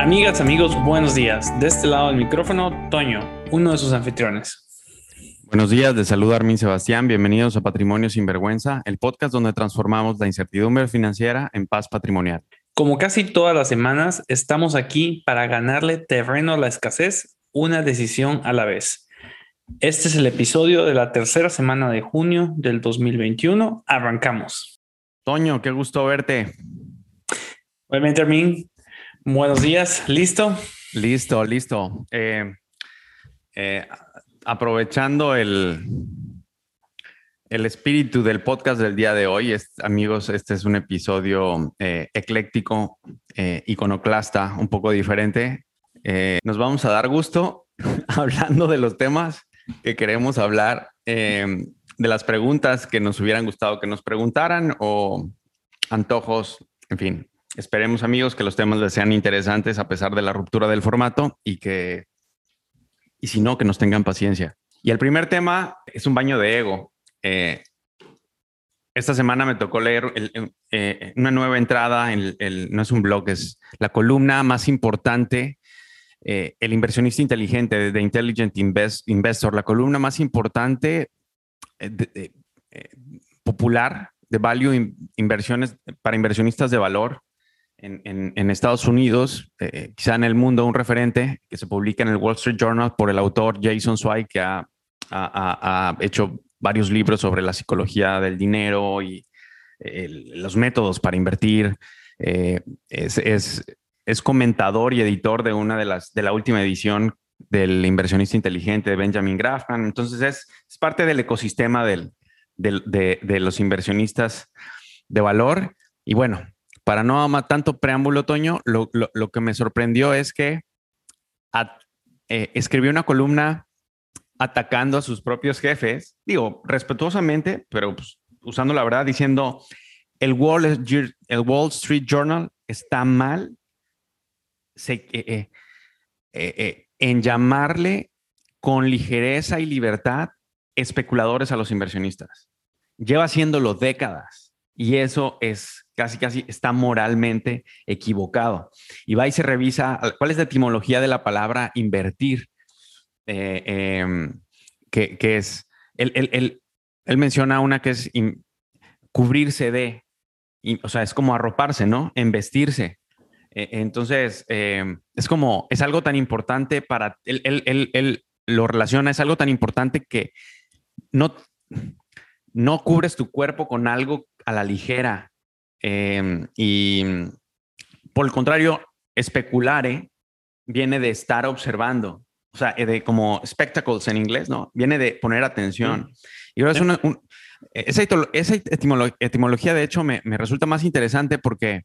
Amigas, amigos, buenos días. De este lado del micrófono, Toño, uno de sus anfitriones. Buenos días, de salud Armin Sebastián. Bienvenidos a Patrimonio sin Vergüenza, el podcast donde transformamos la incertidumbre financiera en paz patrimonial. Como casi todas las semanas, estamos aquí para ganarle terreno a la escasez, una decisión a la vez. Este es el episodio de la tercera semana de junio del 2021. Arrancamos. Toño, qué gusto verte. Obviamente, Armin, Buenos días, ¿listo? Listo, listo. Eh, eh, aprovechando el, el espíritu del podcast del día de hoy, amigos, este es un episodio eh, ecléctico, iconoclasta, un poco diferente. nos vamos a dar gusto hablando de los temas que queremos hablar, de las preguntas que nos hubieran gustado que nos preguntaran o antojos, en fin, Esperemos amigos que los temas les sean interesantes a pesar de la ruptura del formato y que, y si no, que nos tengan paciencia. Y el primer tema es un baño de ego. Eh, esta semana me tocó leer eh, una nueva entrada, en el, no es un blog, es la columna más importante, eh, el inversionista inteligente de Intelligent Investor, la columna más importante popular de value inversiones para inversionistas de valor en, Estados Unidos, eh, quizá en el mundo, un referente que se publica en el Wall Street Journal por el autor Jason Zweig, que ha, hecho varios libros sobre la psicología del dinero y los métodos para invertir. Eh, es, comentador y editor de una de las de la última edición del inversionista inteligente de Benjamin Graham. Entonces es, parte del ecosistema del, de, de los inversionistas de valor. Y bueno, para no amar tanto preámbulo, Toño, lo, que me sorprendió es que eh, escribió una columna atacando a sus propios jefes, digo, respetuosamente, pero pues, usando la verdad, diciendo, el Wall, el Wall Street Journal está mal eh, eh, en llamarle con ligereza y libertad especuladores a los inversionistas. Lleva haciéndolo décadas y eso es casi, casi está moralmente equivocado. Y va y se revisa cuál es la etimología de la palabra invertir, eh, em, que, es, él, menciona una que es cubrirse de, o sea, es como arroparse, ¿no? Investirse. E, entonces, em, es como, es algo tan importante para, él, él, lo relaciona, es algo tan importante que no, no cubres tu cuerpo con algo a la ligera, Em, y por el contrario, especulare viene de estar observando, o sea, de como spectacles en inglés, ¿no? Viene de poner atención. Y ahora es una, esa, etimología, de hecho, me, resulta más interesante porque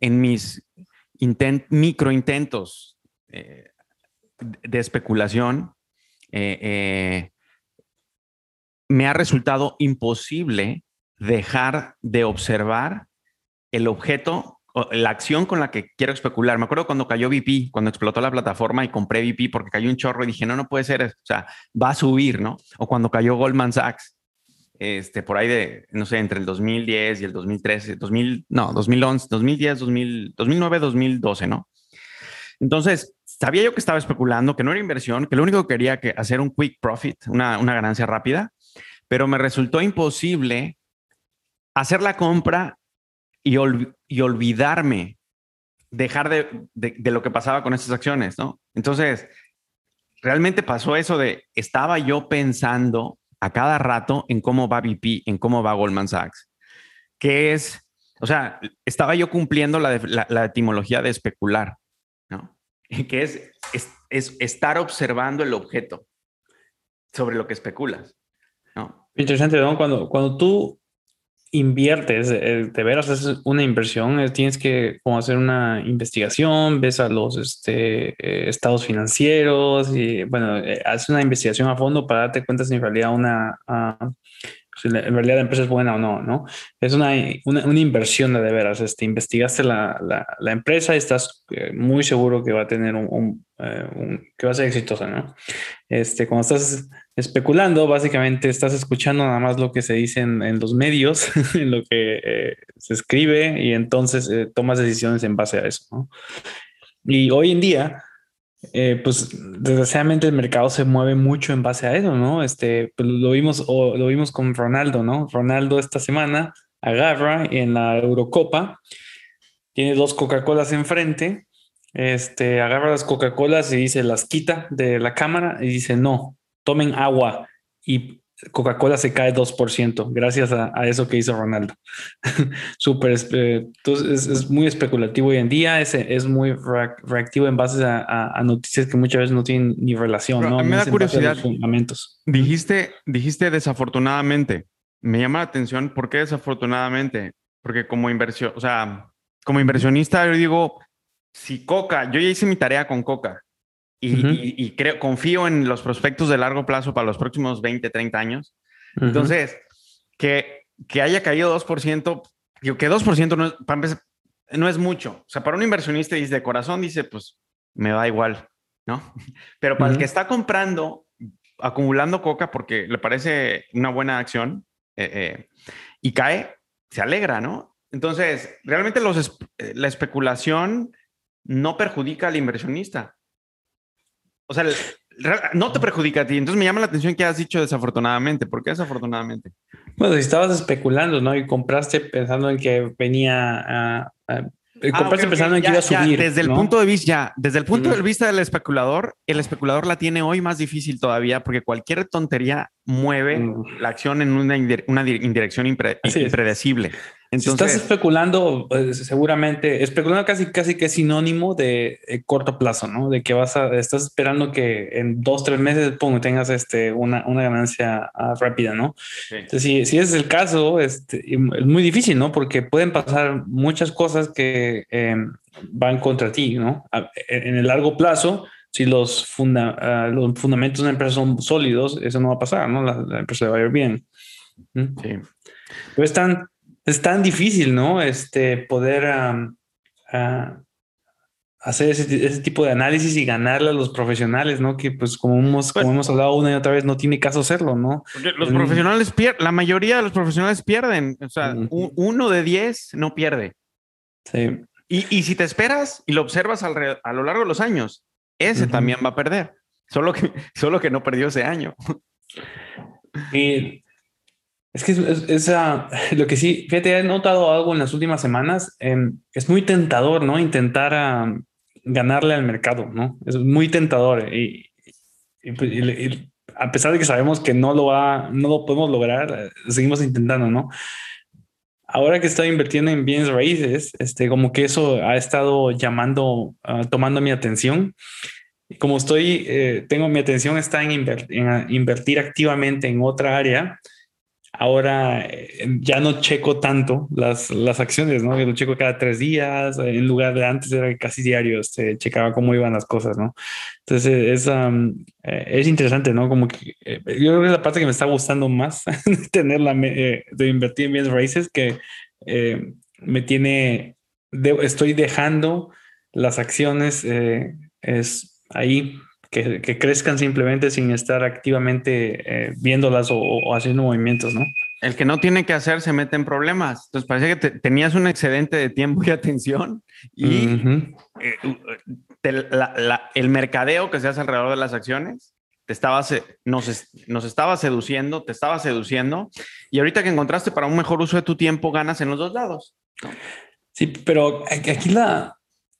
en mis micro intentos eh, de especulación, eh, eh, me ha resultado imposible dejar de observar el objeto, la acción con la que quiero especular. Me acuerdo cuando cayó VP, cuando explotó la plataforma y compré VP porque cayó un chorro y dije, no, no puede ser, o sea, va a subir, ¿no? O cuando cayó Goldman Sachs, este, por ahí de, no sé, entre el 2010 y el 2013, 2000, no, 2011, 2010, 2000, 2009, 2012, ¿no? Entonces, sabía yo que estaba especulando, que no era inversión, que lo único que quería que hacer un quick profit, una, una ganancia rápida, pero me resultó imposible hacer la compra y, olvidarme, dejar de, lo que pasaba con estas acciones, ¿no? Entonces, realmente pasó eso de, estaba yo pensando a cada rato en cómo va BP, en cómo va Goldman Sachs, que es, o sea, estaba yo cumpliendo la, etimología de especular, ¿no? Que es, es, estar observando el objeto sobre lo que especulas. Interesante. Cuando, cuando tú inviertes, eh, de veras es una inversión, eh, tienes que como hacer una investigación, ves a los este, eh, estados financieros y bueno, haces una investigación a fondo para darte cuenta si en realidad una, ah, si en realidad la empresa es buena o no, ¿no? Es una, una, inversión de, de veras, este, investigaste la, la, la empresa y estás muy seguro que va a tener un, que va a ser exitosa, ¿no? Este, cuando estás especulando, básicamente estás escuchando nada más lo que se dice en, los medios, en lo que eh, se escribe y entonces eh, tomas decisiones en base a eso. Y hoy en día, eh, pues desgraciadamente el mercado se mueve mucho en base a eso, ¿no? Este, pues, lo vimos lo vimos con Ronaldo, ¿no? Ronaldo esta semana agarra en la Eurocopa, tiene dos Coca-Colas enfrente, este, agarra las Coca-Colas y dice, las quita de la cámara y dice, no, tomen agua. Y Coca-Cola se cae 2% gracias a, eso que hizo Ronaldo. Súper, entonces es, muy especulativo hoy en día, es, es muy reactivo en base a, noticias que muchas veces no tienen ni relación. ¿no? Me da curiosidad. Fundamentos. Dijiste, dijiste desafortunadamente. Me llama la atención, ¿por qué desafortunadamente? Porque como inversión, o sea, como inversionista, yo digo, si Coca, yo ya hice mi tarea con Coca y, creo, confío en los prospectos de largo plazo para los próximos 20, 30 años. Entonces, que, que haya caído 2%, digo que 2% no es, no es mucho. O sea, para un inversionista y de corazón dice, pues me da igual, ¿no? Pero para el que está comprando, acumulando coca porque le parece una buena acción eh, eh, y cae, se alegra, ¿no? Entonces, realmente los, eh, la especulación no perjudica al inversionista o sea, no te perjudica a ti. Entonces me llama la atención que has dicho desafortunadamente. ¿Por qué desafortunadamente? Bueno, si estabas especulando, ¿no? Y compraste pensando en que venía a, Ah, compraste pensando en que iba a subir. desde el punto de vista, ya, desde el punto de vista del especulador, el especulador la tiene hoy más difícil todavía porque cualquier tontería mueve la acción en una, una dirección impredecible. Entonces, si estás especulando, pues, seguramente, especulando casi, casi que es sinónimo de eh, corto plazo, ¿no? De que vas a, estás esperando que en dos, tres meses pongo, tengas este, una, una ganancia ah, rápida, ¿no? Entonces, si, si ese es el caso, este, es muy difícil, ¿no? Porque pueden pasar muchas cosas que em, van contra ti, ¿no? En el largo plazo, si los, funda, ah, los fundamentos de una empresa son sólidos, eso no va a pasar, ¿no? La, empresa va a ir bien. ¿Mm? Sí. Pero están es tan difícil, ¿no? Este, poder hacer ese, tipo de análisis y ganarle a los profesionales, ¿no? Que pues como hemos, como pues hemos hablado una y otra vez, no tiene caso hacerlo, ¿no? los profesionales pierden, la mayoría de los profesionales pierden, o sea, uno de diez no pierde. Sí. Y, si te esperas y lo observas a lo largo de los años, ese también va a perder, solo que, solo que no perdió ese año. Y es que es, lo que sí, fíjate, he notado algo en las últimas semanas. Em, es muy tentador, ¿no? Intentar ganarle al mercado, ¿no? Es muy tentador. Pues, y, a pesar de que sabemos que no lo va, no lo podemos lograr, seguimos intentando, ¿no? Ahora que estoy invirtiendo en bienes raíces, este, como que eso ha estado llamando, ah, tomando mi atención. Y como estoy, eh, tengo mi atención está en, en invertir activamente en otra área, ahora eh, ya no checo tanto las, las acciones, ¿no? Yo lo checo cada tres días, en lugar de antes era casi diario, este, checaba cómo iban las cosas, ¿no? Entonces es, eh, es interesante, ¿no? Como que eh, yo creo que es la parte que me está gustando más tener la, de invertir en bienes raíces que me tiene, estoy dejando las acciones es ahí que, crezcan simplemente sin estar activamente eh, viéndolas o, haciendo movimientos, ¿no? El que no tiene que hacer se mete en problemas. Entonces parece que tenías un excedente de tiempo y atención y eh, el mercadeo que se hace alrededor de las acciones te estaba, nos, nos estaba seduciendo, te estaba seduciendo y ahorita que encontraste para un mejor uso de tu tiempo ganas en los dos lados. Sí, pero aquí la,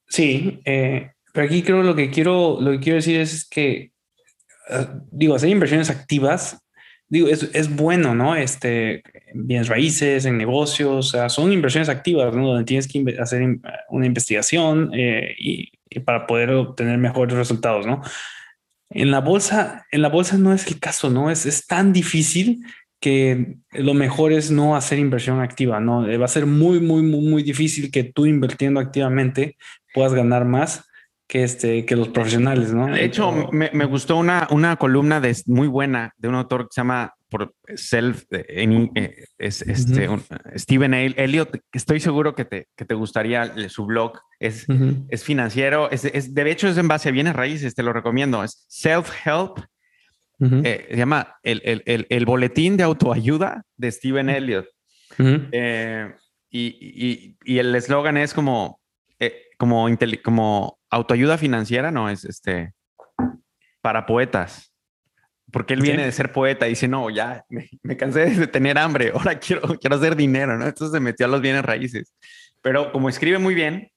sí, eh, pero aquí creo lo que quiero, lo que quiero decir es que, eh, digo, hacer inversiones activas, digo, es, es bueno, ¿no? Este, bienes raíces, en negocios, o sea, son inversiones activas, ¿no? Donde tienes que hacer una investigación eh, y, para poder obtener mejores resultados, ¿no? En la bolsa, en la bolsa no es el caso, ¿no? Es, es tan difícil que lo mejor es no hacer inversión activa, ¿no? Va a ser muy, muy, muy, muy difícil que tú invirtiendo activamente puedas ganar más que, este, que los profesionales, ¿no? De hecho, me, me, gustó una, una columna de, muy buena de un autor que se llama por Self, eh, en, eh, es, este, Steven Elliott, estoy seguro que te, que te gustaría su blog, es, es financiero, es, es, de hecho es en base a bienes raíces, te lo recomiendo, es Self-Help, eh, se llama el, el, el, boletín de autoayuda de Steven Elliott. y, y, y, el eslogan es como, como, como autoayuda financiera, no, es este para poetas. Porque él viene de ser poeta y dice, no, ya me, cansé de tener hambre, ahora quiero, quiero hacer dinero, ¿no? Entonces se metió a los bienes raíces. Pero como escribe muy bien,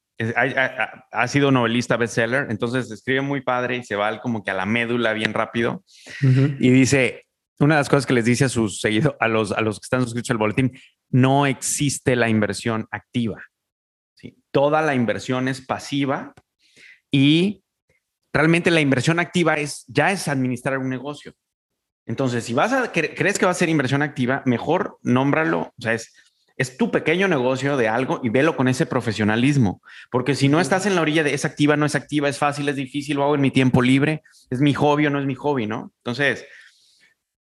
ha, sido novelista bestseller, entonces escribe muy padre y se va como que a la médula bien rápido. Y dice, una de las cosas que les dice a sus seguidores, a los, a los que están suscritos al boletín, no existe la inversión activa. ¿sí? Toda la inversión es pasiva y realmente la inversión activa es ya es administrar un negocio. Entonces, si vas a crees que va a ser inversión activa, mejor nómbralo, o sea, es es tu pequeño negocio de algo y velo con ese profesionalismo, porque si no estás en la orilla de es activa, no es activa, es fácil, es difícil, lo hago en mi tiempo libre, es mi hobby o no es mi hobby, ¿no? Entonces,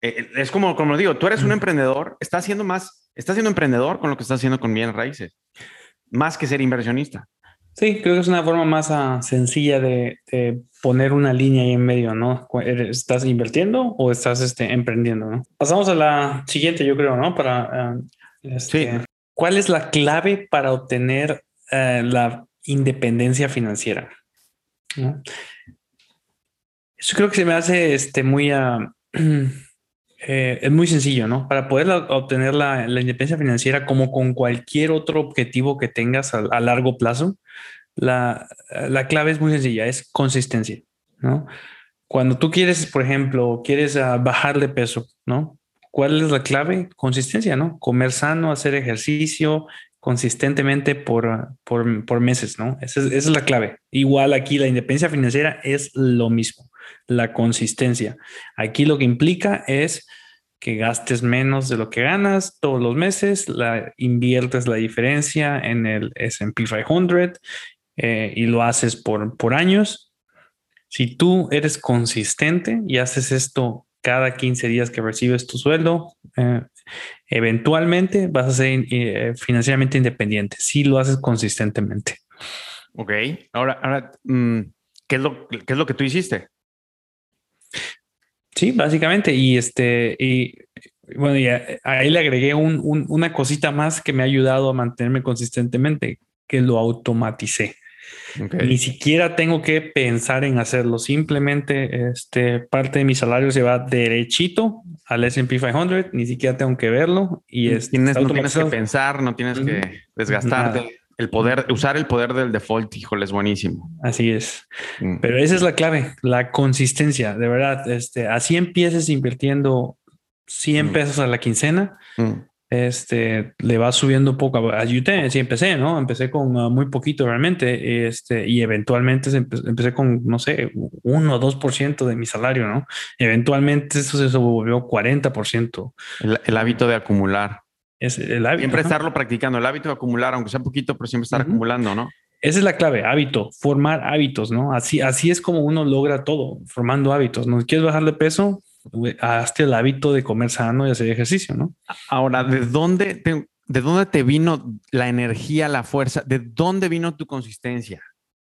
eh, es como, como digo, tú eres un emprendedor, estás haciendo más, estás siendo emprendedor con lo que estás haciendo con bienes raíces, más que ser inversionista. Sí, creo que es una forma más ah, sencilla de, poner una línea ahí en medio, ¿no? ¿Estás invirtiendo o estás este, emprendiendo, ¿no? Pasamos a la siguiente, yo creo, ¿no? Para ah, este, ¿Cuál es la clave para obtener eh, la independencia financiera? Eso creo que se me hace este, muy, ah, eh, es muy sencillo, ¿no? Para poder obtener la, independencia financiera, como con cualquier otro objetivo que tengas a, largo plazo, la, clave es muy sencilla, es consistencia, ¿no? Cuando tú quieres, por ejemplo, quieres uh, bajar de peso, ¿no? ¿Cuál es la clave? Consistencia, ¿no? Comer sano, hacer ejercicio consistentemente por, por, meses, ¿no? Esa es, la clave. Igual aquí la independencia financiera es lo mismo, la consistencia. Aquí lo que implica es que gastes menos de lo que ganas todos los meses, la, inviertes la diferencia en el SP 500 eh, y lo haces por, por años. Si tú eres consistente y haces esto cada 15 días que recibes tu sueldo, eh, eventualmente vas a ser eh, financieramente independiente si lo haces consistentemente. Ok, ahora, ahora mm, ¿qué, es lo, ¿qué es lo que tú hiciste? Sí, básicamente, y este, y bueno, y ahí le agregué una cosita más que me ha ayudado a mantenerme consistentemente, que lo automaticé. Ni siquiera tengo que pensar en hacerlo. Simplemente este, parte de mi salario se va derechito al S&P 500. Ni siquiera tengo que verlo. Y es, tienes, no tienes que pensar, no tienes que desgastarte. El poder, usar el poder del default, híjole, es buenísimo. Así es. Mm. Pero esa es la clave, la consistencia. De verdad, este, así empieces invirtiendo 100 mm. pesos a la quincena. Mm este, le va subiendo poco. Ayudé, sí empecé, ¿no? Empecé con uh, muy poquito realmente, este, y eventualmente empecé con, no sé, 1 o 2% de mi salario, ¿no? Eventualmente eso se volvió 40%. El, el hábito de acumular. Es el hábito. Siempre estarlo practicando, el hábito de acumular, aunque sea poquito, pero siempre estar acumulando, ¿no? Esa es la clave, hábito, formar hábitos, ¿no? Así, así es como uno logra todo, formando hábitos. ¿No quieres bajar de peso? hazte el hábito de comer sano y hacer ejercicio, ¿no? Ahora, ¿de dónde te, de dónde te vino la energía, la fuerza? ¿De dónde vino tu consistencia?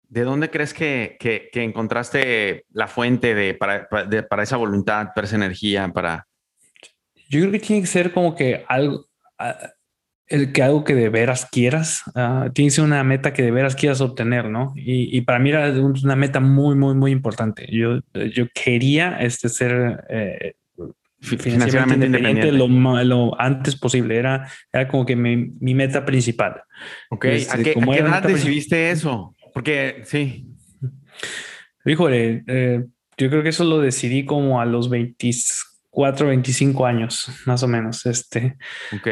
¿De dónde crees que, que, encontraste la fuente de para, para, esa voluntad, para esa energía, para... Yo creo que tiene que ser como que algo, el que algo que de veras quieras, uh, tiene que ser una meta que de veras quieras obtener, ¿no? Y, y, para mí era una meta muy, muy, muy importante. Yo, yo quería este, ser eh, financieramente independiente, Lo, lo, antes posible. Era, era como que mi, mi meta principal. Ok, este, ¿a qué, ¿a qué edad decidiste eso? Porque sí. Híjole, eh, yo creo que eso lo decidí como a los 24, 25 años, más o menos. Este. Ok.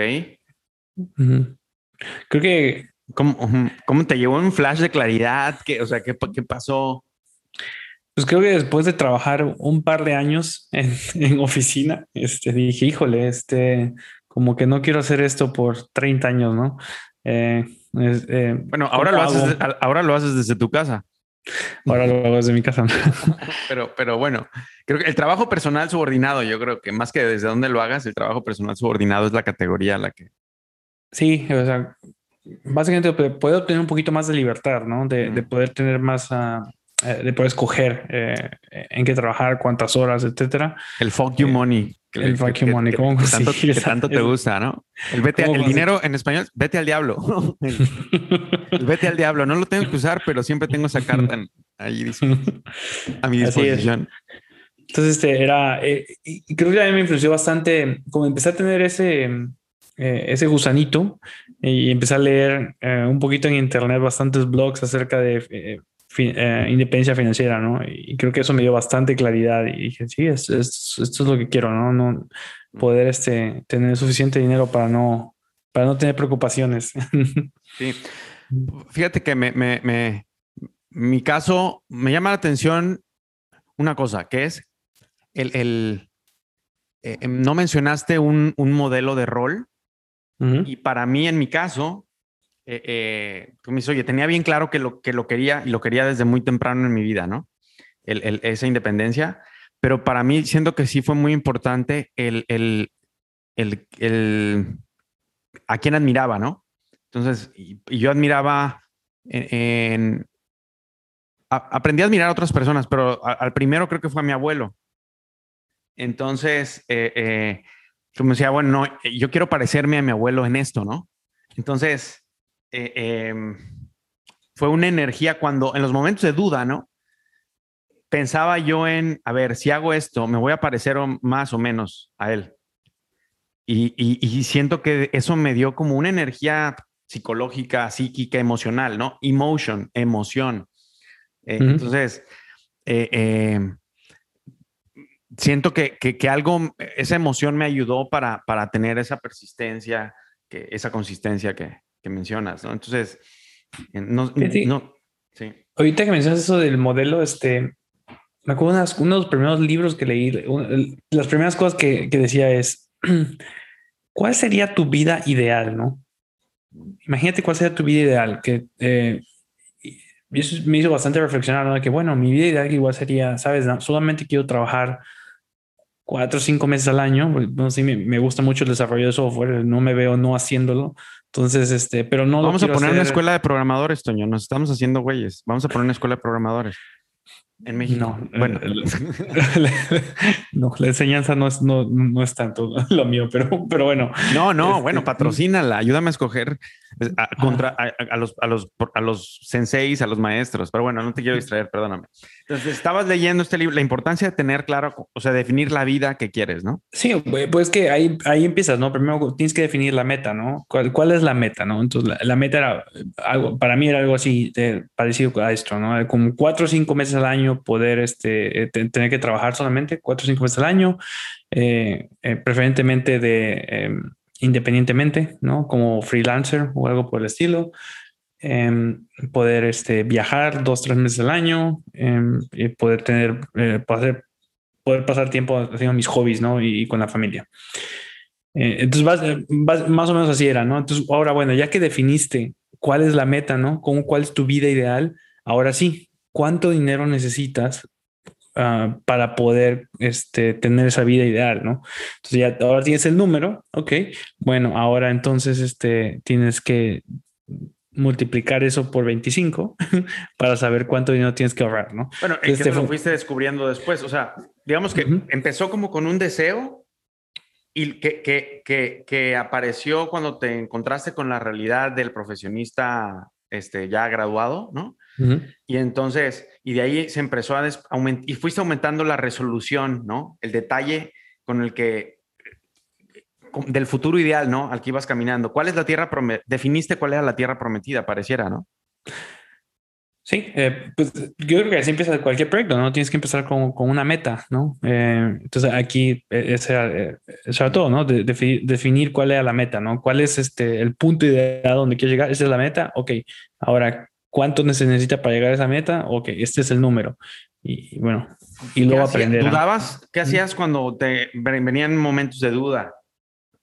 Creo que... ¿Cómo, ¿Cómo, te llevó un flash de claridad? ¿Qué, o sea, ¿qué, qué pasó? Pues creo que después de trabajar un par de años en, en, oficina, este, dije, híjole, este, como que no quiero hacer esto por 30 años, ¿no? Eh, eh, bueno, ahora lo, haces, ahora lo haces desde tu casa. Ahora lo hago desde mi casa. pero, pero bueno, creo que el trabajo personal subordinado, yo creo que más que desde donde lo hagas, el trabajo personal subordinado es la categoría a la que Sí, o sea, básicamente puede obtener un poquito más de libertad, ¿no? De, poder tener más, uh, eh, de poder escoger eh, en qué trabajar, cuántas horas, etcétera. El fuck you money. el fuck you money, ¿cómo que, tanto, que tanto te gusta, ¿no? El, vete el dinero en español, vete al diablo. El, vete al diablo. No lo tengo que usar, pero siempre tengo esa carta ahí a mi disposición. Entonces, este era, y creo que a mí me influenció bastante, como empecé a tener ese, ese gusanito y empecé a leer un poquito en internet bastantes blogs acerca de eh, independencia financiera, ¿no? Y creo que eso me dio bastante claridad y dije, sí, es, esto es lo que quiero, ¿no? no poder este, tener suficiente dinero para no, para no tener preocupaciones. Sí. Fíjate que me, me, me, mi caso me llama la atención una cosa, que es el, el eh, em, no mencionaste un, un, modelo de rol. Y para mí, en mi caso, eh, eh, tú me dices, oye, tenía bien claro que lo, que lo quería y lo quería desde muy temprano en mi vida, ¿no? Esa independencia. Pero para mí, siento que sí fue muy importante el, el, el a quién admiraba, ¿no? Entonces, yo admiraba en, aprendí a admirar a otras personas, pero al primero creo que fue a mi abuelo. Entonces, eh, eh, yo me decía, bueno, no, yo quiero parecerme a mi abuelo en esto, ¿no? Entonces, eh, em, fue una energía cuando, en los momentos de duda, ¿no? Pensaba yo en, a ver, si hago esto, me voy a parecer más o menos a él. Y, siento que eso me dio como una energía psicológica, psíquica, emocional, ¿no? Emotion, emoción. Eh, entonces, eh, em, siento que, algo, esa emoción me ayudó para, para tener esa persistencia, que, esa consistencia que, mencionas, ¿no? Entonces, no, sí. Ahorita que mencionas eso del modelo, este, me acuerdo uno de los primeros libros que leí, las primeras cosas que, decía es, ¿cuál sería tu vida ideal, no? Imagínate cuál sería tu vida ideal, que eh, eso me hizo bastante reflexionar, ¿no? Que bueno, mi vida ideal igual sería, sabes, solamente quiero trabajar cuatro o cinco meses al año. No sé, me, me, gusta mucho el desarrollo de software, no me veo no haciéndolo. Entonces, este, pero no. Vamos a poner una escuela de programadores, Toño. Nos estamos haciendo güeyes. Vamos a poner una escuela de programadores. En México. No, bueno, no, la enseñanza no es, no, no es tanto lo mío, pero, pero bueno. No, no, este, bueno, patrocínala, ayúdame a escoger eh, a, contra, a, los, a, los, a los senseis, a los maestros, pero bueno, no te quiero distraer, perdóname. Entonces, estabas leyendo este libro, la importancia de tener claro, o sea, definir la vida que quieres, ¿no? Sí, pues que ahí, ahí empiezas, ¿no? Primero tienes que definir la meta, ¿no? ¿Cuál, cuál es la meta, no? Entonces, la, meta era algo, para mí era algo así parecido a esto, ¿no? Como cuatro o cinco meses al año poder este, eh, tener que trabajar solamente cuatro o cinco meses al año, eh, eh, preferentemente de em, independientemente, ¿no? Como freelancer o algo por el estilo. Em, poder este, viajar dos, tres meses al año em, y poder tener, eh, poder, poder pasar tiempo haciendo mis hobbies, ¿no? Y, con la familia. Eh, entonces, más o menos así era, ¿no? Entonces, ahora, bueno, ya que definiste cuál es la meta, ¿no? ¿Cómo, ¿Cuál es tu vida ideal? Ahora sí, ¿cuánto dinero necesitas ah, para poder este, tener esa vida ideal, ¿no? Entonces ya ahora tienes el número, ok, bueno, ahora entonces este, tienes que multiplicar eso por 25 para saber cuánto dinero tienes que ahorrar, ¿no? Bueno, ¿en este lo fuiste descubriendo después? O sea, digamos que empezó como con un deseo y que, que, que, que, apareció cuando te encontraste con la realidad del profesionista este, ya graduado, ¿no? Y entonces, y de ahí se empezó a aumentar, y fuiste aumentando la resolución, ¿no? El detalle con el que del futuro ideal, ¿no? Al que ibas caminando. ¿Cuál es la tierra prometida? Definiste cuál era la tierra prometida, pareciera, ¿no? Sí, eh, pues yo creo que así empieza cualquier proyecto, ¿no? Tienes que empezar con, con una meta, ¿no? Eh, entonces aquí eh, ese era, todo, ¿no? definir cuál era la meta, ¿no? ¿Cuál es este, el punto ideal donde quiero llegar? Esa es la meta, ok. Ahora, ¿cuánto se necesita para llegar a esa meta? Ok, este es el número. Y, bueno, y luego aprender. ¿Dudabas? ¿Qué hacías cuando te venían momentos de duda?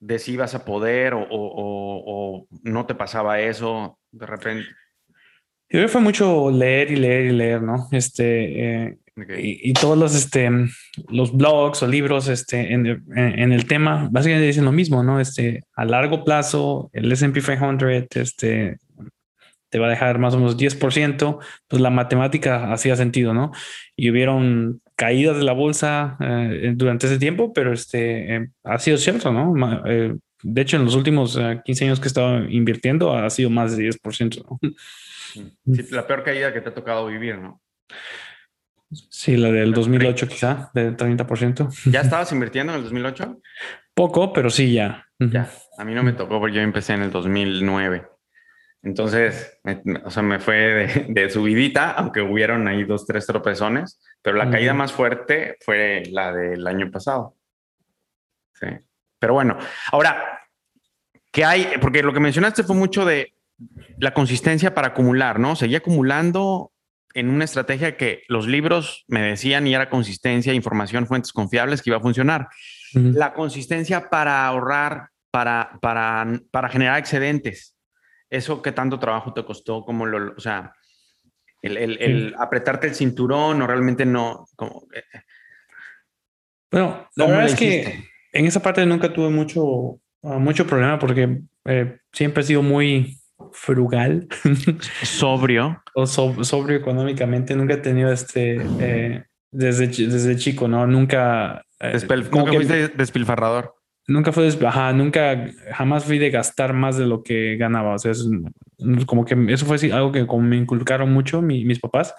de si ibas a poder o, no te pasaba eso de repente? Yo creo que fue mucho leer y leer y leer, ¿no? Este, eh, y, todos los, este, los blogs o libros este, en, el tema básicamente dicen lo mismo, ¿no? Este, a largo plazo, el S&P 500, este, te va a dejar más o menos 10%, pues la matemática hacía sentido, ¿no? Y hubieron caídas de la bolsa eh, durante ese tiempo, pero este eh, ha sido cierto, ¿no? Eh, de hecho, en los últimos 15 años que he estado invirtiendo ha sido más de 10%. ¿no? Sí, la peor caída que te ha tocado vivir, ¿no? Sí, la del 2008 quizá, de 30%. ¿Ya estabas invirtiendo en el 2008? Poco, pero sí ya. Ya, a mí no me tocó porque yo empecé en el 2009. Entonces, me, o sea, me fue de, subidita, aunque hubieron ahí dos, tres tropezones, pero la caída más fuerte fue la del año pasado. Sí. Pero bueno, ahora, ¿qué hay? Porque lo que mencionaste fue mucho de la consistencia para acumular, ¿no? Seguía acumulando en una estrategia que los libros me decían y era consistencia, información, fuentes confiables que iba a funcionar. La consistencia para ahorrar, para, para, para generar excedentes. Eso que tanto trabajo te costó, como lo, o sea, el, el, apretarte el cinturón o realmente no. Como, eh, bueno, la verdad es que en esa parte nunca tuve mucho, ah, mucho problema porque eh, siempre he sido muy frugal. Sobrio. o sobrio económicamente. Nunca he tenido este, eh, desde, desde chico, ¿no? Nunca... Eh, nunca fuiste despilfarrador. Nunca fue, ajá, nunca, jamás fui de gastar más de lo que ganaba. O sea, como que eso fue algo que me inculcaron mucho mis papás.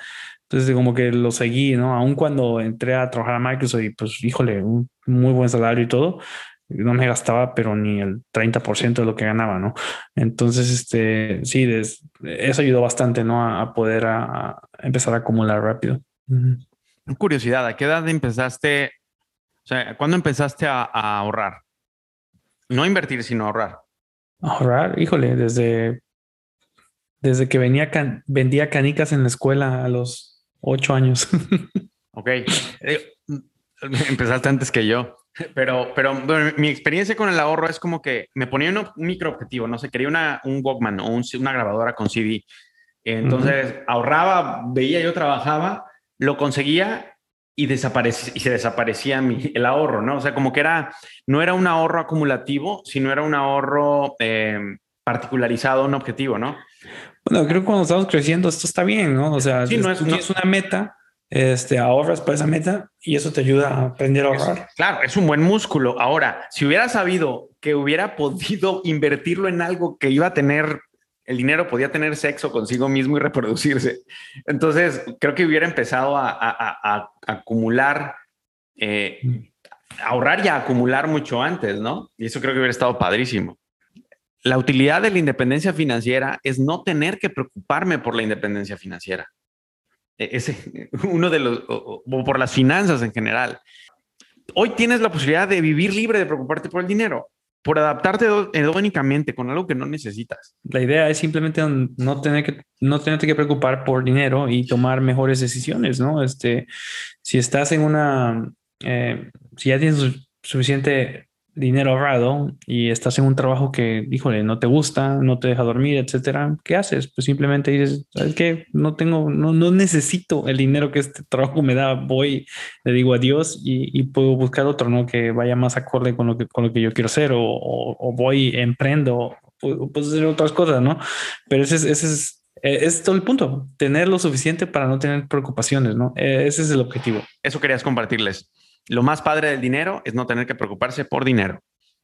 Entonces, como que lo seguí, ¿no? Aún cuando entré a trabajar a Microsoft y pues, híjole, un muy buen salario y todo, no me gastaba, pero ni el 30% de lo que ganaba, ¿no? Entonces, este, sí, eso ayudó bastante, ¿no? A, poder a, empezar a acumular rápido. Curiosidad, ¿a qué edad empezaste? O sea, ¿cuándo empezaste a, ahorrar? No invertir, sino ahorrar. Ahorrar, híjole, desde, desde que venía vendía canicas en la escuela a los ocho años. ok. Eh, empezaste antes que yo. Pero, pero mi experiencia con el ahorro es como que me ponía un, micro objetivo, no sé, quería una, un Walkman o una grabadora con CD. Entonces ahorraba, veía yo trabajaba, lo conseguía y, y se desaparecía mi, el ahorro, ¿no? O sea, como que era, no era un ahorro acumulativo, sino era un ahorro eh, particularizado, un objetivo, ¿no? Bueno, creo que cuando estamos creciendo esto está bien, ¿no? O sea, si no es, no, es una meta, este, ahorras para esa meta y eso te ayuda a aprender a ahorrar. claro, es un buen músculo. Ahora, si hubiera sabido que hubiera podido invertirlo en algo que iba a tener el dinero, podía tener sexo consigo mismo y reproducirse. Entonces, creo que hubiera empezado a, acumular, eh, ahorrar y a acumular mucho antes, ¿no? Y eso creo que hubiera estado padrísimo. La utilidad de la independencia financiera es no tener que preocuparme por la independencia financiera. E-, ese, uno de los, o, por las finanzas en general. Hoy tienes la posibilidad de vivir libre de preocuparte por el dinero, por adaptarte hedónicamente con algo que no necesitas. La idea es simplemente no tener que no tenerte que preocupar por dinero y tomar mejores decisiones, ¿no? Este, si estás en una, eh, si ya tienes suficiente dinero ahorrado y estás en un trabajo que, híjole, no te gusta, no te deja dormir, etcétera, ¿qué haces? Pues simplemente dices, ¿sabes qué? No tengo, no, no necesito el dinero que este trabajo me da, voy, le digo adiós y, y puedo buscar otro, ¿no? Que vaya más acorde con lo que, con lo que yo quiero hacer o, o, voy, emprendo, puedo, puedo, hacer otras cosas, ¿no? Pero ese es, ese es, es todo el punto, tener lo suficiente para no tener preocupaciones, ¿no? Ese es el objetivo. Eso querías compartirles. Lo más padre del dinero es no tener que preocuparse por dinero.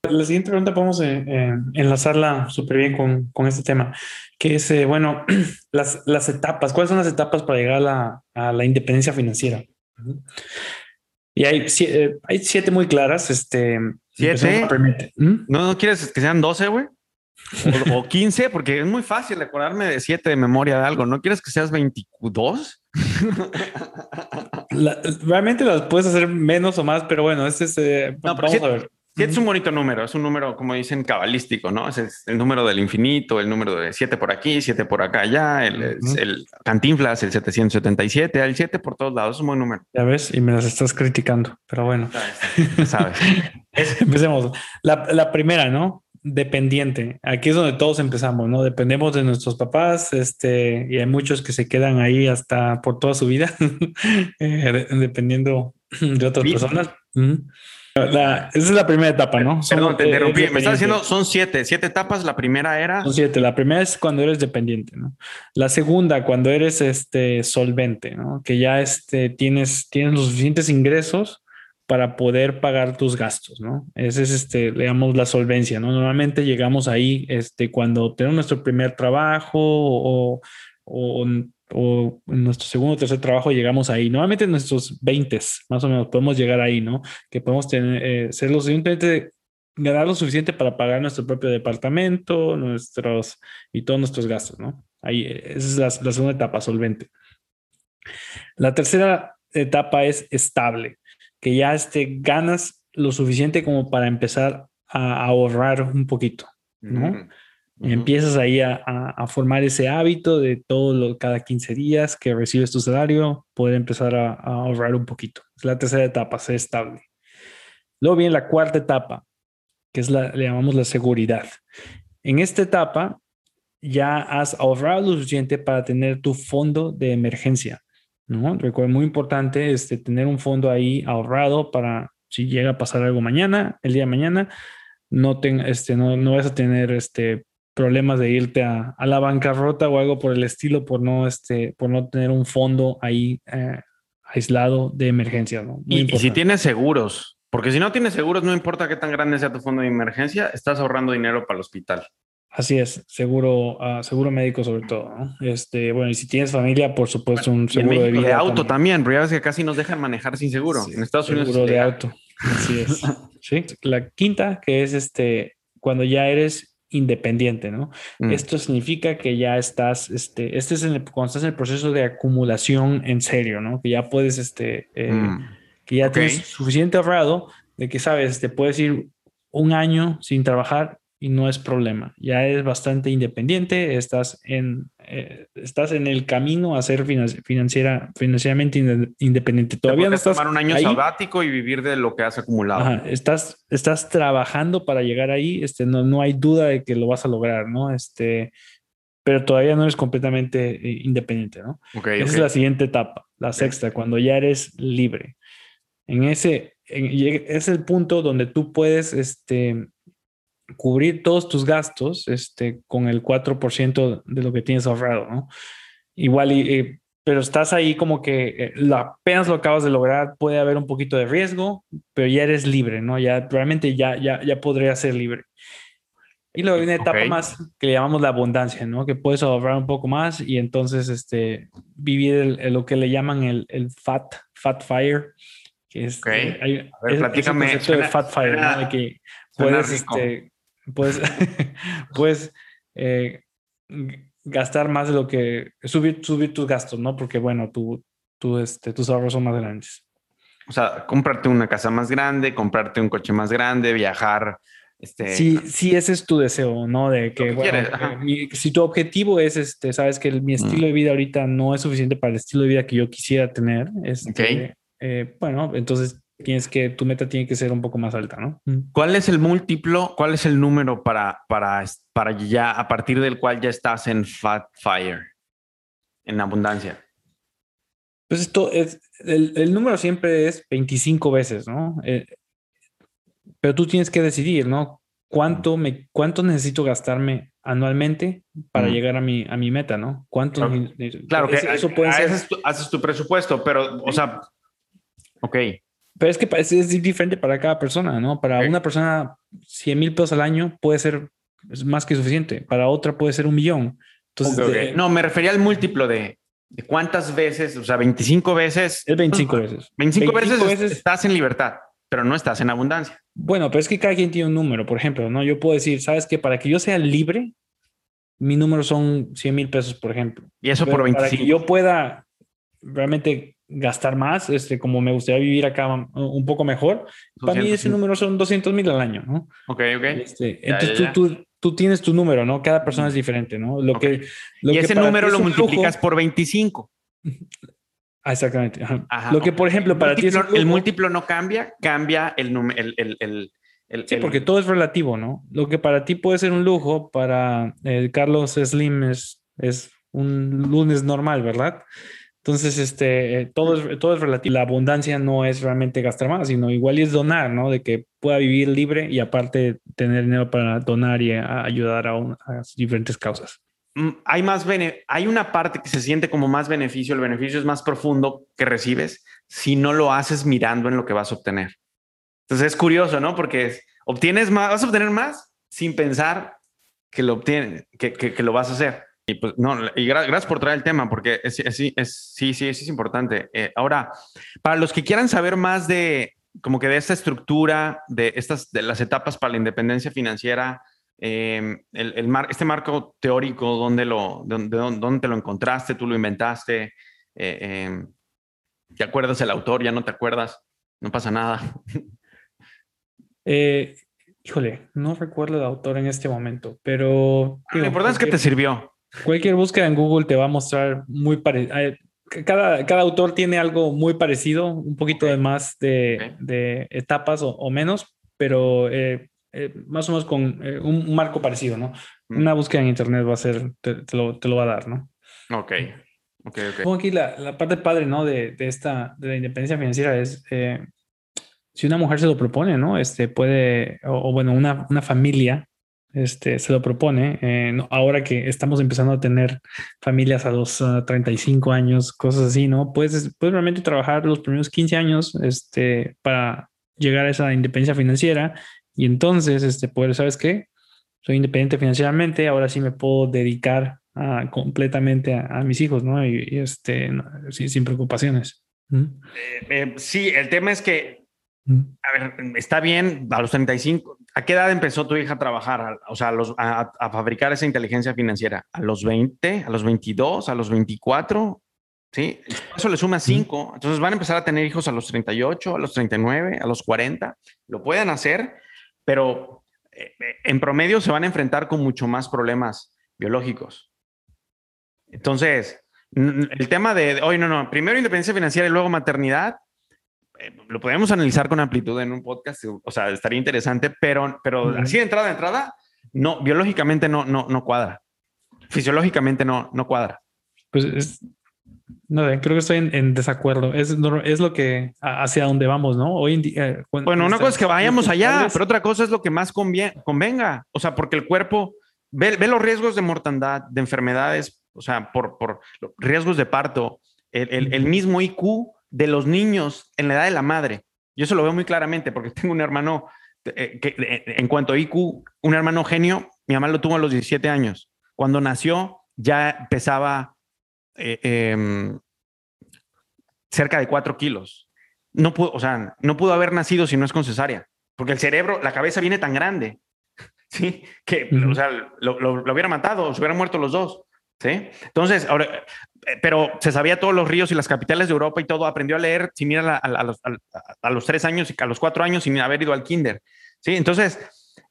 La siguiente pregunta podemos eh, eh, enlazarla súper bien con, con, este tema, que es, eh, bueno, las, las, etapas, ¿cuáles son las etapas para llegar a la, a la independencia financiera? Y hay, hay siete muy claras. Este, ¿Siete? ¿Mm? ¿No, ¿No quieres que sean doce, güey? O, 15, porque es muy fácil acordarme de 7 de memoria de algo. ¿No quieres que seas 22? Realmente las puedes hacer menos o más, pero bueno, este es. Eh, no, vamos a ver. es un bonito número, es un número, como dicen, cabalístico, ¿no? Es el, número del infinito, el número de 7 por aquí, 7 por acá, allá, el, el, cantinflas, el 777, el 7 por todos lados, es un buen número. Ya ves, y me las estás criticando, pero bueno. Sabes. Empecemos. La, la primera, ¿no? Dependiente. Aquí es donde todos empezamos, ¿no? Dependemos de nuestros papás, este, y hay muchos que se quedan ahí hasta por toda su vida, eh, dependiendo de otras personas. esa es la primera etapa, ¿no? Perdón, te interrumpí. Me estás diciendo, son siete, siete etapas. La primera era. Son siete. La primera es cuando eres dependiente, ¿no? La segunda, cuando eres este solvente, ¿no? Que ya este, tienes, tienes los suficientes ingresos para poder pagar tus gastos, ¿no? Ese es, este, digamos, la solvencia, ¿no? Normalmente llegamos ahí, este, cuando tenemos nuestro primer trabajo o, o, o nuestro segundo o tercer trabajo llegamos ahí. Normalmente en nuestros 20 más o menos podemos llegar ahí, ¿no? Que podemos tener, eh, ser lo suficientemente, ganar lo suficiente para pagar nuestro propio departamento, nuestros y todos nuestros gastos, ¿no? Ahí, esa es la, la segunda etapa, solvente. La tercera etapa es estable que ya este, ganas lo suficiente como para empezar a, ahorrar un poquito, ¿no? Empiezas ahí a, a, formar ese hábito de todo lo, cada 15 días que recibes tu salario, poder empezar a, ahorrar un poquito. Es la tercera etapa, ser estable. Luego viene la cuarta etapa, que es la, le llamamos la seguridad. En esta etapa ya has ahorrado lo suficiente para tener tu fondo de emergencia. ¿No? Recuerda, muy importante este, tener un fondo ahí ahorrado para si llega a pasar algo mañana, el día de mañana, no, este, no, no vas a tener este, problemas de irte a, a, la bancarrota o algo por el estilo por no, este, por no tener un fondo ahí eh, aislado de emergencia. ¿no? y, y, si tienes seguros, porque si no tienes seguros, no importa qué tan grande sea tu fondo de emergencia, estás ahorrando dinero para el hospital. Así es, seguro, uh, seguro médico sobre todo, ¿no? Este, bueno, y si tienes familia, por supuesto, un seguro de vida. De auto también, porque ya ves que casi nos dejan manejar sin seguro. en Estados Unidos. Seguro de auto. Así es. sí. La quinta, que es este, cuando ya eres independiente, ¿no? Mm. Esto significa que ya estás, este, este es el, cuando estás en el proceso de acumulación en serio, ¿no? Que ya puedes, este, eh, mm. que ya okay. tienes suficiente ahorrado de que sabes, te puedes ir un año sin trabajar y no es problema. Ya es bastante independiente, estás en, eh, estás en el camino a ser financiera, financieramente independiente. Todavía no estás tomar un año sabático y vivir de lo que has acumulado. Ajá, estás, estás trabajando para llegar ahí, este, no, no hay duda de que lo vas a lograr, ¿no? Este, pero todavía no eres completamente eh, independiente, ¿no? Okay, Esa okay. es la siguiente etapa, la okay. sexta, cuando ya eres libre. En ese, en, es el punto donde tú puedes, este, cubrir todos tus gastos este, con el 4% de lo que tienes ahorrado, ¿no? Igual, y, eh, pero estás ahí como que eh, apenas lo acabas de lograr, puede haber un poquito de riesgo, pero ya eres libre, ¿no? Ya realmente ya, ya, ya podría ser libre. Y luego hay una etapa okay. más que le llamamos la abundancia, ¿no? Que puedes ahorrar un poco más y entonces este, vivir el, el, lo que le llaman el, el fat, fat fire, que es, okay. eh, hay, A ver, es, platícame, es el concepto suena, de fat fire, suena, ¿no? De que puedes, este, puedes, puedes eh, gastar más de lo que, subir, subir tus gastos, ¿no? Porque bueno, tu, tu, este, tus ahorros son más grandes. O sea, comprarte una casa más grande, comprarte un coche más grande, viajar. Este, sí, sí, ese es tu deseo, ¿no? De que, que bueno, mi, si tu objetivo es, este, sabes que mi estilo mm. de vida ahorita no es suficiente para el estilo de vida que yo quisiera tener, este, okay. eh, bueno, entonces tienes que, tu meta tiene que ser un poco más alta, ¿no? ¿Cuál es el múltiplo, cuál es el número para, para, para ya, a partir del cual ya estás en Fat Fire, en abundancia? Pues esto es, el, el número siempre es 25 veces, ¿no? Eh, pero tú tienes que decidir, ¿no? ¿Cuánto, me, cuánto necesito gastarme anualmente para mm. llegar a mi, a mi meta, ¿no? ¿Cuánto? Claro, claro que eso puede ser. Haces tu, haces tu, presupuesto, pero, o sea, ok. Pero es que es, es diferente para cada persona, ¿no? Para okay. una persona, 100 mil pesos al año puede ser más que suficiente. Para otra puede ser un millón. Entonces, okay, de, no, me refería al múltiplo de, de, cuántas veces, o sea, 25 veces. Es 25 veces. 25, 25 veces, veces estás en libertad, pero no estás en abundancia. Bueno, pero es que cada quien tiene un número. Por ejemplo, ¿no? Yo puedo decir, ¿sabes que Para que yo sea libre, mi número son 100 mil pesos, por ejemplo. Y eso pero por 25. Para que yo pueda realmente gastar más, este, como me gustaría vivir acá un poco mejor, 200, para mí ese número son 200 mil al año, ¿no? Ok, ok. Este, ya, entonces ya, ya. Tú, tú, tú, tienes tu número, ¿no? Cada persona es diferente, ¿no? Lo okay. que, lo y ese que número lo multiplicas lujo, por 25. Ah, exactamente. Ajá. Ajá, lo que, por ejemplo, para ti es lujo, el múltiplo no cambia, cambia el número, el, el, el, el, sí, porque todo es relativo, ¿no? Lo que para ti puede ser un lujo, para eh, Carlos Slim es, es un lunes normal, ¿verdad? Entonces, este, todo es, todo es relativo. La abundancia no es realmente gastar más, sino igual es donar, ¿no? De que pueda vivir libre y aparte tener dinero para donar y ayudar a, a, diferentes causas. Mm, hay más hay una parte que se siente como más beneficio, el beneficio es más profundo que recibes si no lo haces mirando en lo que vas a obtener. Entonces es curioso, ¿no? Porque obtienes más, vas a obtener más sin pensar que lo obtienes, que, que lo vas a hacer. Y pues no, y gracias por traer el tema, porque es, es, es, sí, sí, sí es importante. Eh, ahora, para los que quieran saber más de como que de esta estructura, de estas, de las etapas para la independencia financiera, em, el, el mar, este marco teórico, ¿dónde, lo, dónde, dónde, te lo encontraste? ¿Tú lo inventaste? Eh, em, ¿Te acuerdas el autor? ¿Ya no te acuerdas? No pasa nada. Eh, híjole, no recuerdo el autor en este momento, pero... lo importante es que te sirvió. Cualquier búsqueda en Google te va a mostrar muy parecido. Eh, cada, cada autor tiene algo muy parecido, un poquito de más de, de etapas o, menos, pero eh, eh, más o menos con un, marco parecido, ¿no? Mm. Una búsqueda en Internet va a ser, te, lo, te lo, va a dar, ¿no? Ok. Ok, ok. Como aquí la, la, parte padre, ¿no? De, de, esta, de la independencia financiera es, si una mujer se lo propone, ¿no? Este puede, o, o bueno, una, una familia este, se lo propone. Eh, ahora que estamos empezando a tener familias a los 35 ah, años, cosas así, ¿no? Puedes, puedes realmente trabajar los primeros 15 años este, para llegar a esa independencia financiera y entonces, este, poder, ¿sabes qué? Soy independiente financieramente, ahora sí me puedo dedicar completamente a, mis hijos, ¿no? Y, este, sin, preocupaciones. ¿Mm? Eh, eh, sí, el tema es que, ¿Mm? a ver, está bien, a los 35, ¿A qué edad empezó tu hija a trabajar, o sea, a, fabricar esa inteligencia financiera? ¿A los 20, a los 22, a los 24? ¿Sí? Eso le suma 5. Entonces van a empezar a tener hijos a los 38, a los 39, a los 40. Lo pueden hacer, pero eh, en promedio se van a enfrentar con mucho más problemas biológicos. Entonces, el tema de, hoy no, no, primero independencia financiera y luego maternidad, eh, lo podemos analizar con amplitud en un podcast, o sea, estaría interesante, pero, pero así de entrada, de entrada, no, biológicamente no, no, no cuadra. Fisiológicamente no, no cuadra. Pues no creo que estoy en, desacuerdo. Es, es lo que hacia dónde vamos, ¿no? Hoy en día. Eh, bueno, una cosa es que vayamos allá, pero otra cosa es lo que más convenga. O sea, porque el cuerpo ve, ve, los riesgos de mortandad, de enfermedades, o sea, por, por riesgos de parto, el, el, el mismo IQ de los niños en la edad de la madre. Yo eso lo veo muy claramente porque tengo un hermano eh, que eh, en cuanto a IQ, un hermano genio, mi mamá lo tuvo a los 17 años. Cuando nació ya pesaba eh, em, cerca de 4 kilos. No pudo, o sea, no pudo haber nacido si no es con cesárea, porque el cerebro, la cabeza viene tan grande, ¿sí? Que, o sea, lo, lo, hubiera matado, se hubieran muerto los dos, ¿sí? Entonces, ahora, eh, pero se sabía todos los ríos y las capitales de Europa y todo, aprendió a leer sin ir a, los, tres años y a los cuatro años sin haber ido al kinder. ¿sí? Entonces,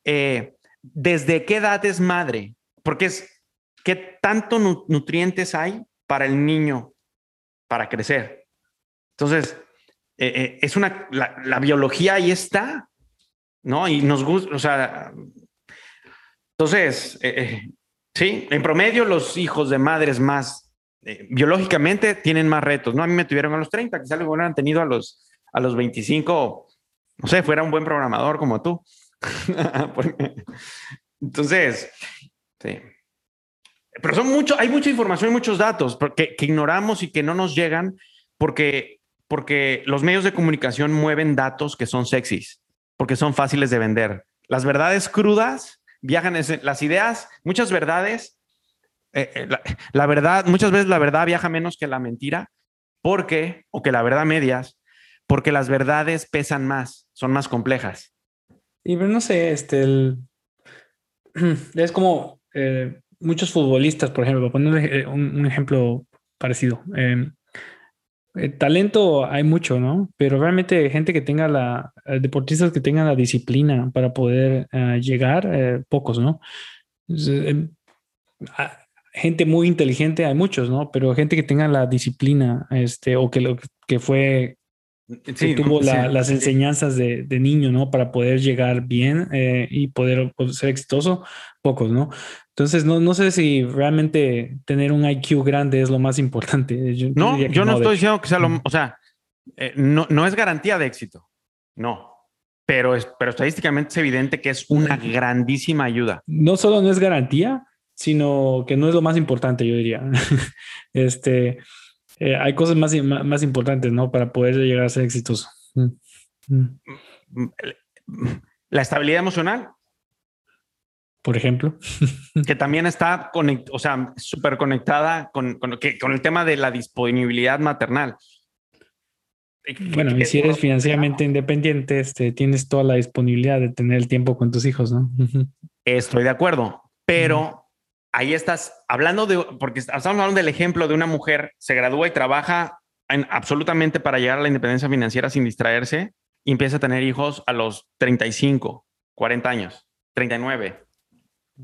eh, ¿desde qué edad es madre? Porque es, ¿qué tanto nutrientes hay para el niño para crecer? Entonces, eh, es una, la, biología ahí está, ¿no? Y nos gusta, o sea, entonces, sí, en promedio los hijos de madres más eh, biológicamente tienen más retos, ¿no? A mí me tuvieron a los 30, quizás lo hubieran tenido a los, a los 25, no sé, fuera un buen programador como tú. Entonces, sí. Pero son mucho, hay mucha información y muchos datos que, que ignoramos y que no nos llegan porque, porque los medios de comunicación mueven datos que son sexys, porque son fáciles de vender. Las verdades crudas viajan, las ideas, muchas verdades eh, eh, la, verdad, muchas veces la verdad viaja menos que la mentira, porque, o que la verdad medias, porque las verdades pesan más, son más complejas. Y no sé, este, es como eh, muchos futbolistas, por ejemplo, poner un, ejemplo parecido. Em, talento hay mucho, ¿no? Pero realmente gente que tenga la, deportistas que tengan la disciplina para poder llegar, pocos, ¿no? Em, gente muy inteligente hay muchos, ¿no? Pero gente que tenga la disciplina, este, o que lo que fue que tuvo las enseñanzas de, niño, ¿no? Para poder llegar bien eh, y poder pues, ser exitoso, pocos, ¿no? Entonces, no, no sé si realmente tener un IQ grande es lo más importante. no, yo no, estoy diciendo que sea lo, o sea, eh, no, no es garantía de éxito, no. Pero, es, pero estadísticamente es evidente que es una grandísima ayuda. No solo no es garantía, sino que no es lo más importante, yo diría. este, eh, hay cosas más, más, importantes, ¿no? Para poder llegar a ser exitoso. Mm, mm. La estabilidad emocional. Por ejemplo. que también está o sea, súper conectada con, con, con el tema de la disponibilidad maternal. Bueno, y si eres financieramente independiente, este, tienes toda la disponibilidad de tener el tiempo con tus hijos, ¿no? Estoy de acuerdo, pero ahí estás hablando de, porque estamos hablando del ejemplo de una mujer, se gradúa y trabaja absolutamente para llegar a la independencia financiera sin distraerse y empieza a tener hijos a los 35, 40 años, 39.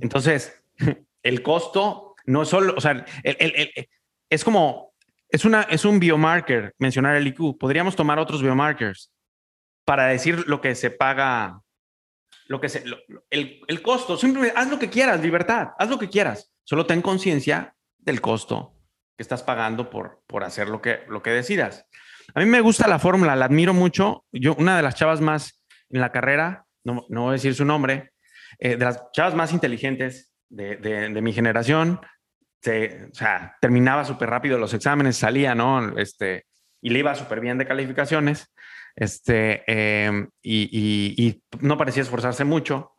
Entonces, el costo no es solo, o sea, es como, es, una, es un biomarker mencionar el IQ. Podríamos tomar otros biomarkers para decir lo que se paga lo que se, el, el, costo, simplemente haz lo que quieras, libertad, haz lo que quieras, solo ten conciencia del costo que estás pagando por, por hacer lo que, lo que decidas. A mí me gusta la fórmula, la admiro mucho. Yo, una de las chavas más en la carrera, no, no voy a decir su nombre, eh, de las chavas más inteligentes de, de, de mi generación, se, o sea, terminaba súper rápido los exámenes, salía, ¿no? Este, y le iba súper bien de calificaciones este, em, y, no parecía esforzarse mucho.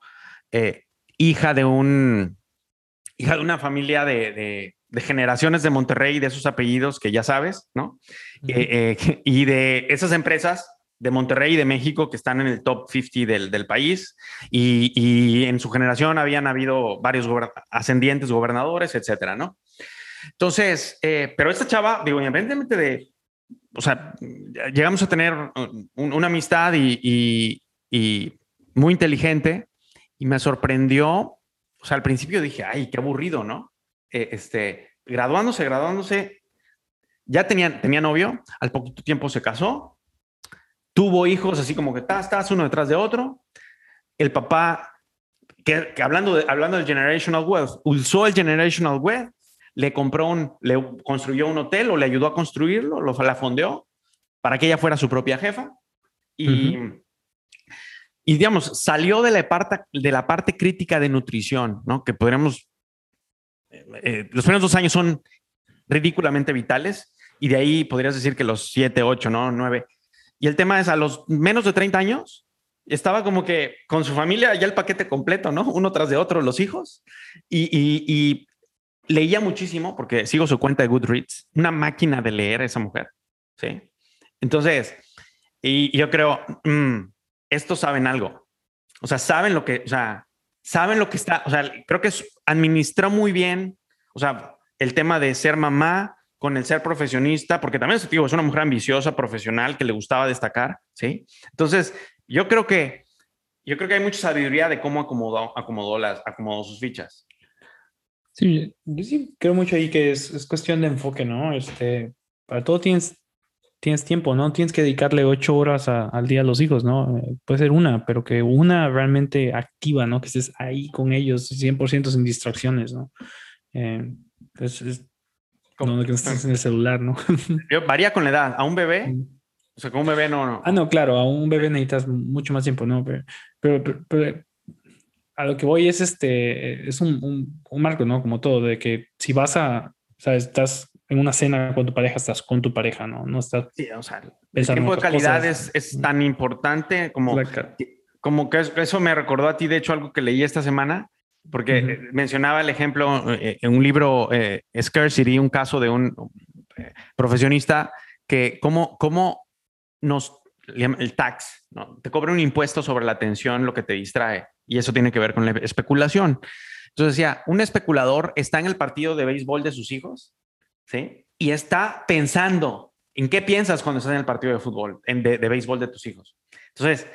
Eh, hija de un, hija de una familia de, generaciones de Monterrey, de esos apellidos que ya sabes, ¿no? Eh, eh, y de esas empresas de Monterrey y de México que están en el top 50 del, país y, en su generación habían habido varios ascendientes gobernadores, etcétera, ¿no? Entonces, pero esta chava, digo, independientemente de, o sea, llegamos a tener una amistad y, muy inteligente y me sorprendió. O sea, al principio dije, ay, qué aburrido, ¿no? Eh, este, graduándose, graduándose, ya tenía, tenía novio, al poquito tiempo se casó, tuvo hijos así como que estás, uno detrás de otro. El papá, que, hablando, de, hablando del generational wealth, usó el generational wealth le compró un, le construyó un hotel o le ayudó a construirlo, lo, la fondeó para que ella fuera su propia jefa. Y, y digamos, salió de la, parte, de la parte crítica de nutrición, ¿no? Que podríamos, eh, eh, los primeros dos años son ridículamente vitales y de ahí podrías decir que los siete, ocho, ¿no? Nueve. Y el tema es a los menos de 30 años, estaba como que con su familia ya el paquete completo, ¿no? Uno tras de otro, los hijos. Y, y, leía muchísimo porque sigo su cuenta de Goodreads, una máquina de leer esa mujer, ¿sí? Entonces, y yo creo, mm, estos saben algo, o sea, saben lo que, o sea, saben lo que está, o sea, creo que administró muy bien, o sea, el tema de ser mamá con el ser profesionista, porque también es, es una mujer ambiciosa, profesional, que le gustaba destacar, ¿sí? Entonces, yo creo que, yo creo que hay mucha sabiduría de cómo acomodó, acomodó, las, acomodó sus fichas. Sí, yo sí creo mucho ahí que es, es, cuestión de enfoque, ¿no? Este, para todo tienes, tienes tiempo, ¿no? Tienes que dedicarle ocho horas al día a los hijos, ¿no? Eh, puede ser una, pero que una realmente activa, ¿no? Que estés ahí con ellos 100% sin distracciones, ¿no? Eh, es, es como que estés en el celular, ¿no? varía con la edad. A un bebé, o sea, con un bebé no, no. Ah, no, claro, a un bebé necesitas mucho más tiempo, ¿no? pero, pero a lo que voy es este, es un, un, marco, ¿no? Como todo, de que si vas a, o sea, estás en una cena con tu pareja, estás con tu pareja, ¿no? No estás. Sí, o sea, el tiempo de calidad es, es, tan importante como, como que eso me recordó a ti, de hecho, algo que leí esta semana, porque mencionaba el ejemplo eh, en un libro, eh, Scarcity, un caso de un eh, profesionista que cómo, cómo nos el tax, ¿no? Te cobra un impuesto sobre la atención, lo que te distrae, y eso tiene que ver con la especulación. Entonces decía, un especulador está en el partido de béisbol de sus hijos, ¿sí? Y está pensando, ¿en qué piensas cuando estás en el partido de fútbol, en de, béisbol de tus hijos? Entonces,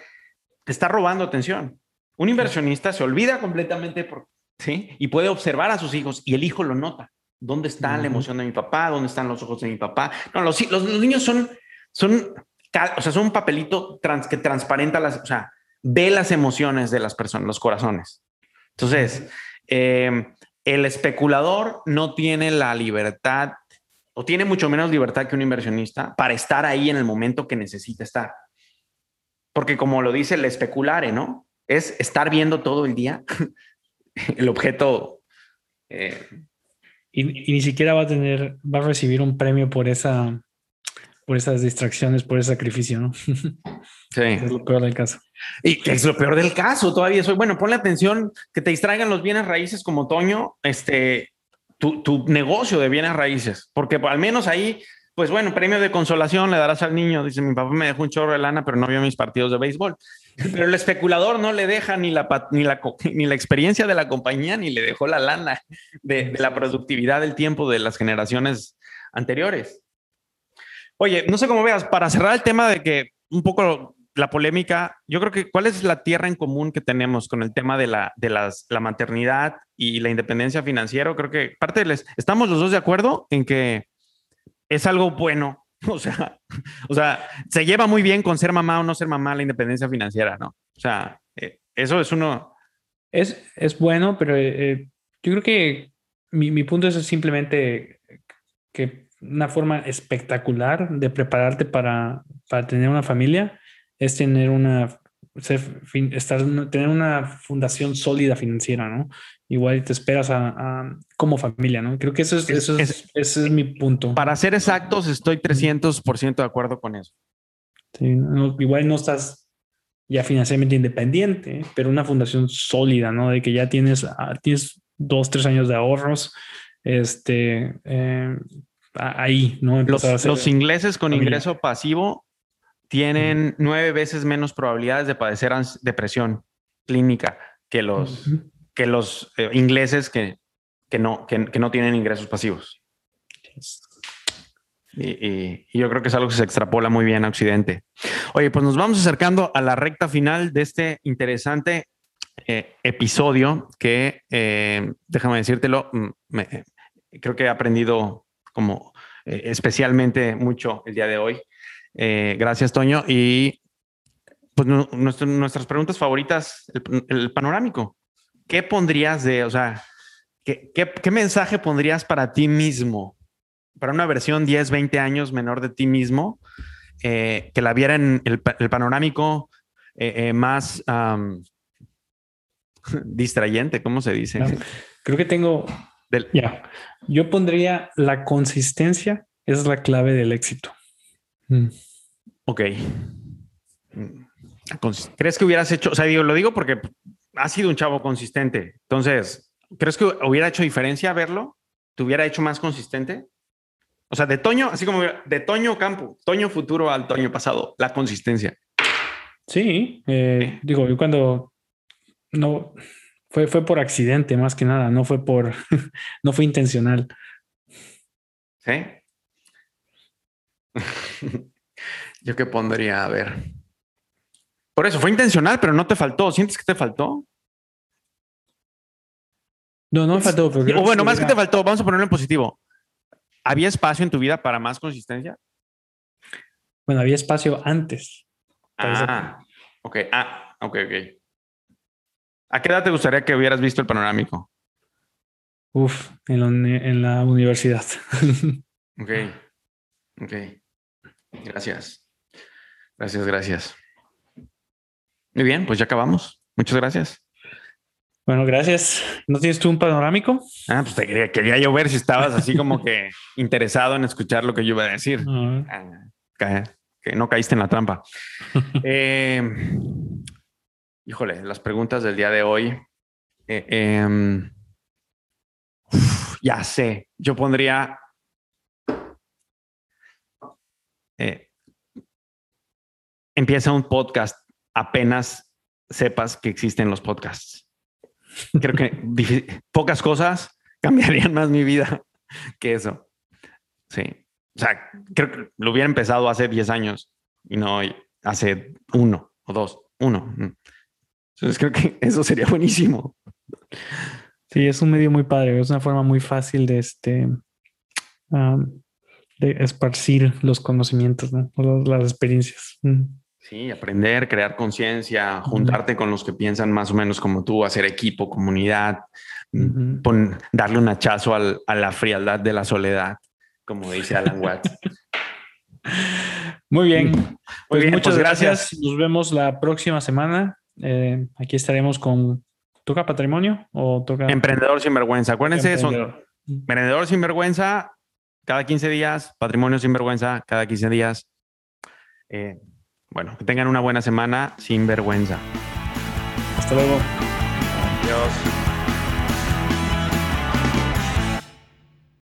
te está robando atención. Un inversionista se olvida completamente, por, ¿sí? Y puede observar a sus hijos y el hijo lo nota. ¿Dónde está la emoción de mi papá? ¿Dónde están los ojos de mi papá? No, los, los, los niños son, son o sea, es un papelito que transparenta las, o sea, ve las emociones de las personas, los corazones. Entonces, em, el especulador no tiene la libertad o tiene mucho menos libertad que un inversionista para estar ahí en el momento que necesita estar. Porque como lo dice el especulare, ¿no? Es estar viendo todo el día el objeto. Eh, y, y, ni siquiera va a tener, va a recibir un premio por esa, por esas distracciones, por ese sacrificio, ¿no? Sí. es lo peor del caso. Y es lo peor del caso todavía. Soy, bueno, ponle atención que te distraigan los bienes raíces como Toño, este, tu, tu negocio de bienes raíces, porque al menos ahí pues bueno, premio de consolación le darás al niño. Dice, mi papá me dejó un chorro de lana, pero no vio mis partidos de béisbol. Pero el especulador no le deja ni la, ni la, ni la experiencia de la compañía, ni le dejó la lana de, de la productividad del tiempo de las generaciones anteriores. Oye, no sé cómo veas, para cerrar el tema de que un poco la polémica, yo creo que cuál es la tierra en común que tenemos con el tema de la, de las, la maternidad y la independencia financiera. Creo que parte de les, estamos los dos de acuerdo en que es algo bueno. O sea, o sea, se lleva muy bien con ser mamá o no ser mamá la independencia financiera, ¿no? O sea, eh, eso es uno. Es, es bueno, pero eh, yo creo que mi, mi punto es simplemente que una forma espectacular de prepararte para, para tener una familia es tener una estar, tener una fundación sólida financiera, ¿no? Igual te esperas a, como familia, ¿no? Creo que eso es, eso es, ese es mi punto. Para ser exactos, estoy 300% de acuerdo con eso. Sí, igual no estás ya financieramente independiente, pero una fundación sólida, ¿no? De que ya tienes, ah, tienes dos, tres años de ahorros, este, eh, ahí, ¿no? Los, los ingleses con ingreso pasivo tienen nueve veces menos probabilidades de padecer depresión clínica que los, que los eh, ingleses que, que no, que, no tienen ingresos pasivos. Y, yo creo que es algo que se extrapola muy bien a Occidente. Oye, pues nos vamos acercando a la recta final de este interesante eh, episodio que, eh, déjame decírtelo, mm, creo que he aprendido como especialmente mucho el día de hoy. Eh, gracias, Toño. Y pues nuestras preguntas favoritas, el, panorámico. ¿Qué pondrías de, o sea, ¿qué, qué, mensaje pondrías para ti mismo? Para una versión 10, 20 años menor de ti mismo, eh, que la viera en el, panorámico eh, más distrayente, ¿cómo se dice? Creo que tengo. Ya. Yo pondría la consistencia es la clave del éxito. Mm. Ok. ¿Crees que hubieras hecho, o sea, digo, lo digo porque ha sido un chavo consistente. Entonces, ¿crees que hubiera hecho diferencia verlo? ¿Te hubiera hecho más consistente? O sea, de Toño, así como de Toño Campo, Toño futuro al Toño pasado, la consistencia. Sí, eh, digo, yo cuando no fue, fue por accidente más que nada, no fue por, no fue intencional. Sí. Yo qué pondría, a ver. Por eso, fue intencional, pero no te faltó. ¿Sientes que te faltó? No, no me faltó. o bueno, más que te faltó, vamos a ponerlo en positivo. ¿Había espacio en tu vida para más consistencia? Bueno, había espacio antes. Ah, ok. Ah, ok, ok. ¿A qué edad te gustaría que hubieras visto el panorámico? Uf, en en la universidad. ok, ok. Gracias. Gracias, gracias. Muy bien, pues ya acabamos. Muchas gracias. Bueno, gracias. ¿No tienes tú un panorámico? Ah, pues te quería, quería yo ver si estabas así como que interesado en escuchar lo que yo iba a decir. Ah, que no caíste en la trampa. Eh, híjole, las preguntas del día de hoy. Eh, em, ya sé, yo pondría eh, empieza un podcast apenas sepas que existen los podcasts. Creo que pocas cosas cambiarían más mi vida que eso. Sí. O sea, creo que lo hubiera empezado hace 10 años y no hace uno o dos, uno. Entonces creo que eso sería buenísimo. Sí, es un medio muy padre, es una forma muy fácil de este de esparcir los conocimientos, ¿no? las experiencias. Mm. Sí, aprender, crear conciencia, juntarte con los que piensan más o menos como tú, hacer equipo, comunidad, mm, darle un hachazo a la frialdad de la soledad, como dice Alan Watts. Muy bien. Pues muchas pues gracias. Nos vemos la próxima semana. Eh, aquí estaremos con ¿Toca patrimonio o toca? Emprendedor sin vergüenza. Acuérdense, son emprendedor sin vergüenza cada 15 días, patrimonio sin vergüenza cada 15 días. Eh, bueno, que tengan una buena semana sin vergüenza. Hasta luego. Adiós.